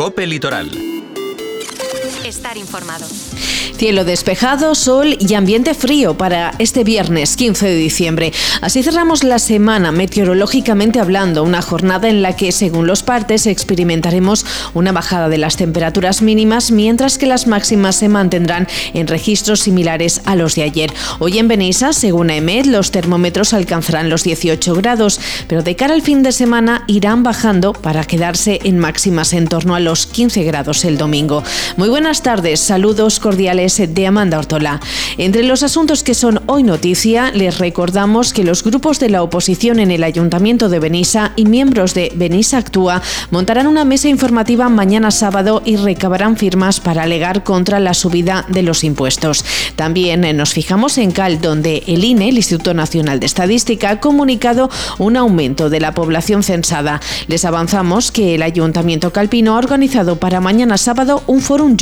Cope Litoral. Estar informado. Cielo despejado, sol y ambiente frío para este viernes 15 de diciembre. Así cerramos la semana meteorológicamente hablando, una jornada en la que, según los partes, experimentaremos una bajada de las temperaturas mínimas, mientras que las máximas se mantendrán en registros similares a los de ayer. Hoy en Benissa, según EMED, los termómetros alcanzarán los 18 grados, pero de cara al fin de semana irán bajando para quedarse en máximas en torno a los 15 grados el domingo. Muy buenas tardes, saludos cordiales de Amanda Ortola. Entre los asuntos que son hoy noticia, les recordamos que los grupos de la oposición en el Ayuntamiento de Benissa y miembros de Benissa Actúa montarán una mesa informativa mañana sábado y recabarán firmas para alegar contra la subida de los impuestos. También nos fijamos en Cal, donde el INE, el Instituto Nacional de Estadística, ha comunicado un aumento de la población censada. Les avanzamos que el Ayuntamiento Calpino ha organizado para mañana sábado un fórum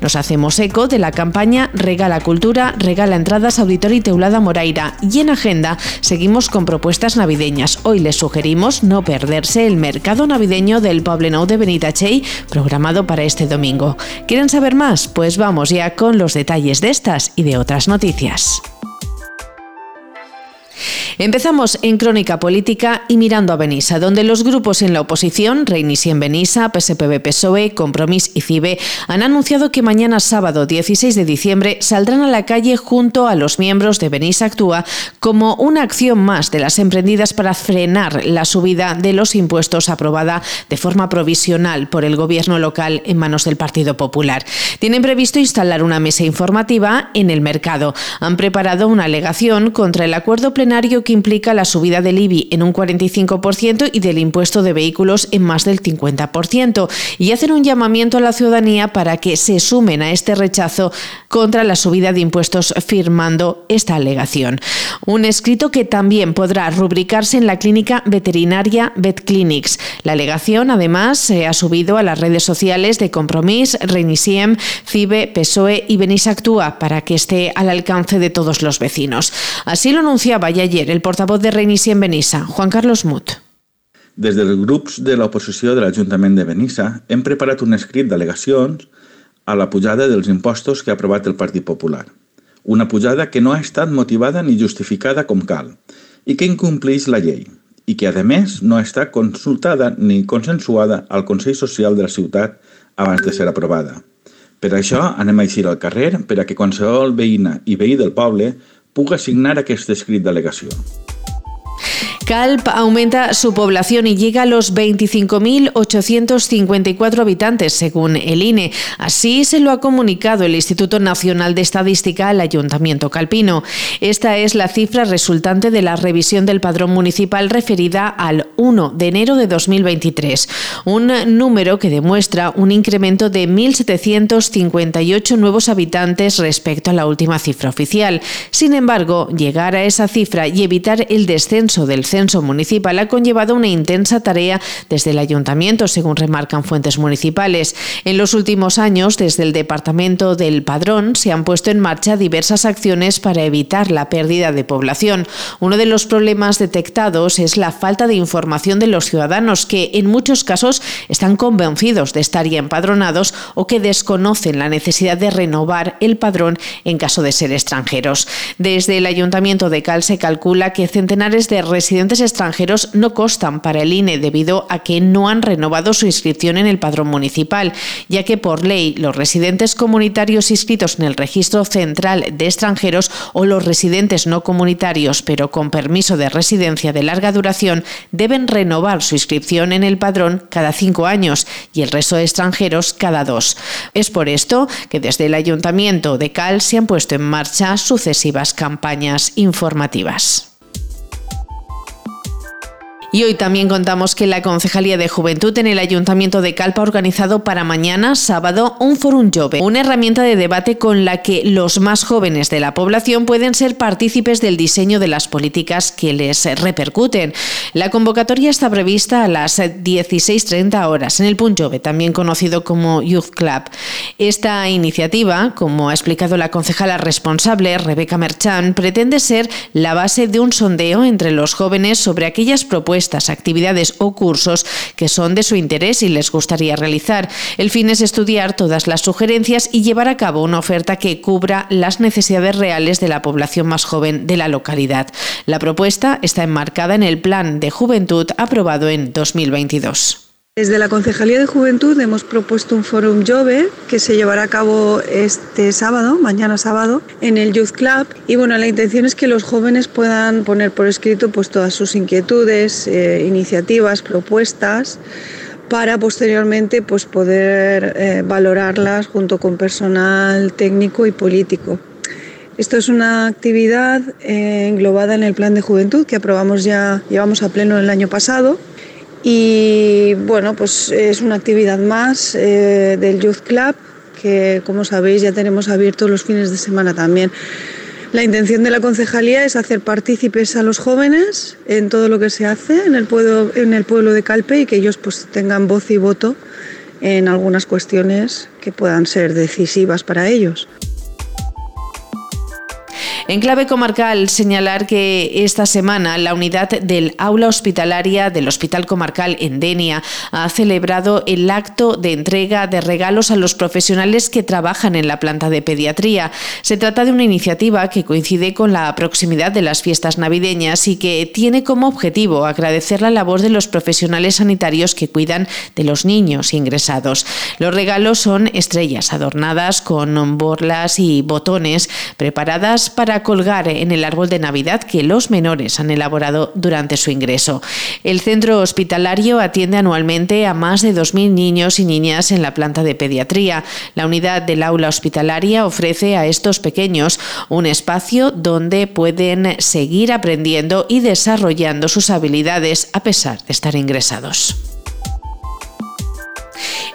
Nos hacemos eco de la campaña Regala Cultura, Regala Entradas Auditorio y Teulada Moraira. Y en agenda seguimos con propuestas navideñas. Hoy les sugerimos no perderse el mercado navideño del Poblenou de Benitachey, programado para este domingo. ¿Quieren saber más? Pues vamos ya con los detalles de estas y de otras noticias. Empezamos en Crónica Política y mirando a Benissa, donde los grupos en la oposición, Reinis en Benissa, PSPB PSOE, Compromís y CIBE, han anunciado que mañana sábado 16 de diciembre saldrán a la calle junto a los miembros de Benissa Actúa como una acción más de las emprendidas para frenar la subida de los impuestos aprobada de forma provisional por el gobierno local en manos del Partido Popular. Tienen previsto instalar una mesa informativa en el mercado. Han preparado una alegación contra el acuerdo plenario que implica la subida del IBI en un 45% y del impuesto de vehículos en más del 50%, y hacen un llamamiento a la ciudadanía para que se sumen a este rechazo contra la subida de impuestos firmando esta alegación. Un escrito que también podrá rubricarse en la clínica veterinaria VetClinics. La alegación, además, se ha subido a las redes sociales de Compromís, Reinisiem, CIBE, PSOE y Benissa Actúa para que esté al alcance de todos los vecinos. Así lo anunciaba ya ayer el portavoz de Reinici en Benissa, Juan Carlos Mut. Des dels grups de l'oposició de l'Ajuntament de Benissa hem preparat un escrit d'al·legacions a la pujada dels impostos que ha aprovat el Partit Popular. Una pujada que no ha estat motivada ni justificada com cal i que incompleix la llei i que, a més, no estat consultada ni consensuada al Consell Social de la ciutat abans de ser aprovada. Per això anem a eixir al carrer per a que qualsevol veïna i veí del poble puga signar aquest escrit d'al·legació. Calp aumenta su población y llega a los 25.854 habitantes, según el INE. Así se lo ha comunicado el Instituto Nacional de Estadística al Ayuntamiento Calpino. Esta es la cifra resultante de la revisión del padrón municipal referida al 1 de enero de 2023, un número que demuestra un incremento de 1.758 nuevos habitantes respecto a la última cifra oficial. Sin embargo, llegar a esa cifra y evitar el descenso del centro municipal ha conllevado una intensa tarea desde el ayuntamiento, según remarcan fuentes municipales. En los últimos años, desde el Departamento del Padrón, se han puesto en marcha diversas acciones para evitar la pérdida de población. Uno de los problemas detectados es la falta de información de los ciudadanos, que en muchos casos están convencidos de estar ya empadronados o que desconocen la necesidad de renovar el padrón en caso de ser extranjeros. Desde el Ayuntamiento de Cal se calcula que centenares de residentes extranjeros no costan para el INE debido a que no han renovado su inscripción en el padrón municipal, ya que por ley los residentes comunitarios inscritos en el registro central de extranjeros o los residentes no comunitarios pero con permiso de residencia de larga duración deben renovar su inscripción en el padrón cada cinco años y el resto de extranjeros cada dos. Es por esto que desde el Ayuntamiento de Cal se han puesto en marcha sucesivas campañas informativas. Y hoy también contamos que la Concejalía de Juventud en el Ayuntamiento de Calpa ha organizado para mañana, sábado, un Forum Jove, una herramienta de debate con la que los más jóvenes de la población pueden ser partícipes del diseño de las políticas que les repercuten. La convocatoria está prevista a las 16.30 horas en el Punt Jove, también conocido como Youth Club. Esta iniciativa, como ha explicado la concejala responsable, Rebeca Merchan, pretende ser la base de un sondeo entre los jóvenes sobre aquellas propuestas propuestas, actividades o cursos que son de su interés y les gustaría realizar. El fin es estudiar todas las sugerencias y llevar a cabo una oferta que cubra las necesidades reales de la población más joven de la localidad. La propuesta está enmarcada en el Plan de Juventud aprobado en 2022. Desde la Concejalía de Juventud hemos propuesto un Fórum Jove que se llevará a cabo este sábado, mañana sábado, en el Youth Club. Y bueno, la intención es que los jóvenes puedan poner por escrito pues, todas sus inquietudes, eh, iniciativas, propuestas para posteriormente pues, poder eh, valorarlas junto con personal técnico y político. Esto es una actividad eh, englobada en el Plan de Juventud que aprobamos ya, llevamos a pleno el año pasado y bueno, pues es una actividad más eh, del Youth Club que como sabéis ya tenemos abierto los fines de semana también. La intención de la concejalía es hacer partícipes a los jóvenes en todo lo que se hace en el pueblo, en el pueblo de Calpe y que ellos pues tengan voz y voto en algunas cuestiones que puedan ser decisivas para ellos. En clave comarcal, señalar que esta semana la unidad del aula hospitalaria del Hospital Comarcal en Denia ha celebrado el acto de entrega de regalos a los profesionales que trabajan en la planta de pediatría. Se trata de una iniciativa que coincide con la proximidad de las fiestas navideñas y que tiene como objetivo agradecer la labor de los profesionales sanitarios que cuidan de los niños ingresados. Los regalos son estrellas adornadas con borlas y botones preparadas para colgar en el árbol de Navidad que los menores han elaborado durante su ingreso. El centro hospitalario atiende anualmente a más de 2.000 niños y niñas en la planta de pediatría. La unidad del aula hospitalaria ofrece a estos pequeños un espacio donde pueden seguir aprendiendo y desarrollando sus habilidades a pesar de estar ingresados.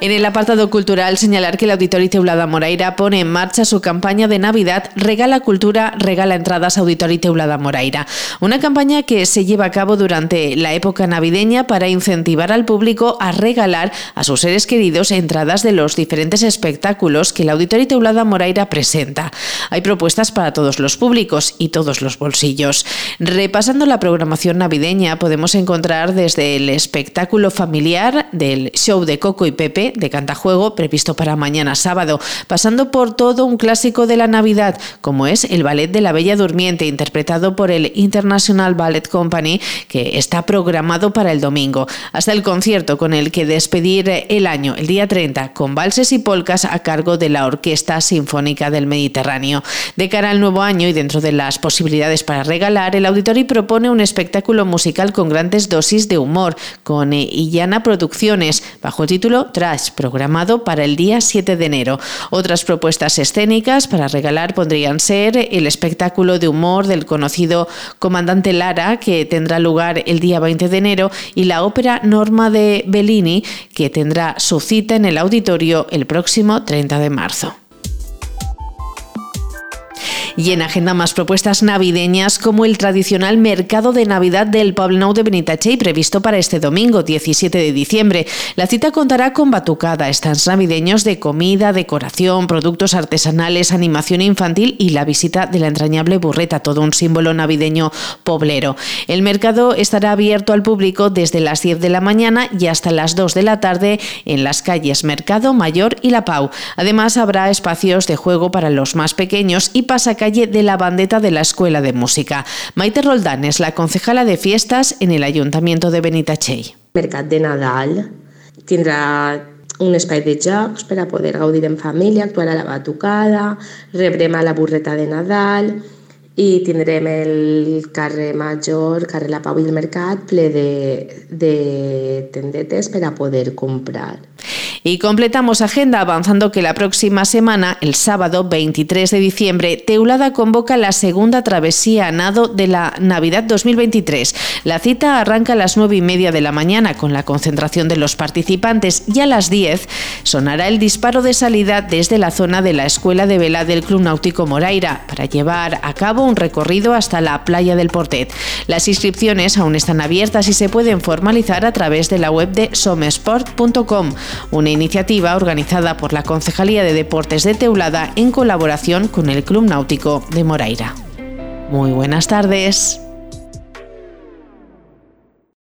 En el apartado cultural, señalar que el Auditorio Teulada Moraira pone en marcha su campaña de Navidad Regala Cultura, Regala Entradas Auditorio Teulada Moraira. Una campaña que se lleva a cabo durante la época navideña para incentivar al público a regalar a sus seres queridos entradas de los diferentes espectáculos que el Auditorio Teulada Moraira presenta. Hay propuestas para todos los públicos y todos los bolsillos. Repasando la programación navideña, podemos encontrar desde el espectáculo familiar del show de Coco y Pepe de Cantajuego previsto para mañana sábado, pasando por todo un clásico de la Navidad, como es el Ballet de la Bella Durmiente, interpretado por el International Ballet Company, que está programado para el domingo, hasta el concierto con el que despedir el año, el día 30, con valses y polcas a cargo de la Orquesta Sinfónica del Mediterráneo. De cara al nuevo año y dentro de las posibilidades para regalar, el auditorio propone un espectáculo musical con grandes dosis de humor, con Illana Producciones, bajo el título Trash programado para el día 7 de enero. Otras propuestas escénicas para regalar podrían ser el espectáculo de humor del conocido Comandante Lara, que tendrá lugar el día 20 de enero, y la ópera Norma de Bellini, que tendrá su cita en el auditorio el próximo 30 de marzo. Y en agenda más propuestas navideñas como el tradicional mercado de Navidad del Poblenou de Benitachey previsto para este domingo 17 de diciembre. La cita contará con batucada, stands navideños de comida, decoración, productos artesanales, animación infantil y la visita de la entrañable burreta, todo un símbolo navideño poblero. El mercado estará abierto al público desde las 10 de la mañana y hasta las 2 de la tarde en las calles Mercado Mayor y La Pau. Además habrá espacios de juego para los más pequeños y pasacalle calle de la Bandeta de la Escuela de Música. Maite Roldán es la concejala de fiestas en el Ayuntamiento de Benitachell. Mercat de Nadal tindrà un espai de jocs per a poder gaudir en família, actuar a la batucada, rebrem a la burreta de Nadal, i tindrem el carrer Major, carrer La Pau i el Mercat ple de, de tendetes per a poder comprar. Y completamos agenda avanzando que la próxima semana, el sábado 23 de diciembre, Teulada convoca la segunda travesía a nado de la Navidad 2023. La cita arranca a las 9 y media de la mañana con la concentración de los participantes y a las 10 sonará el disparo de salida desde la zona de la Escuela de Vela del Club Náutico Moraira para llevar a cabo un recorrido hasta la playa del Portet. Las inscripciones aún están abiertas y se pueden formalizar a través de la web de somesport.com, una iniciativa organizada por la Concejalía de Deportes de Teulada en colaboración con el Club Náutico de Moraira. Muy buenas tardes.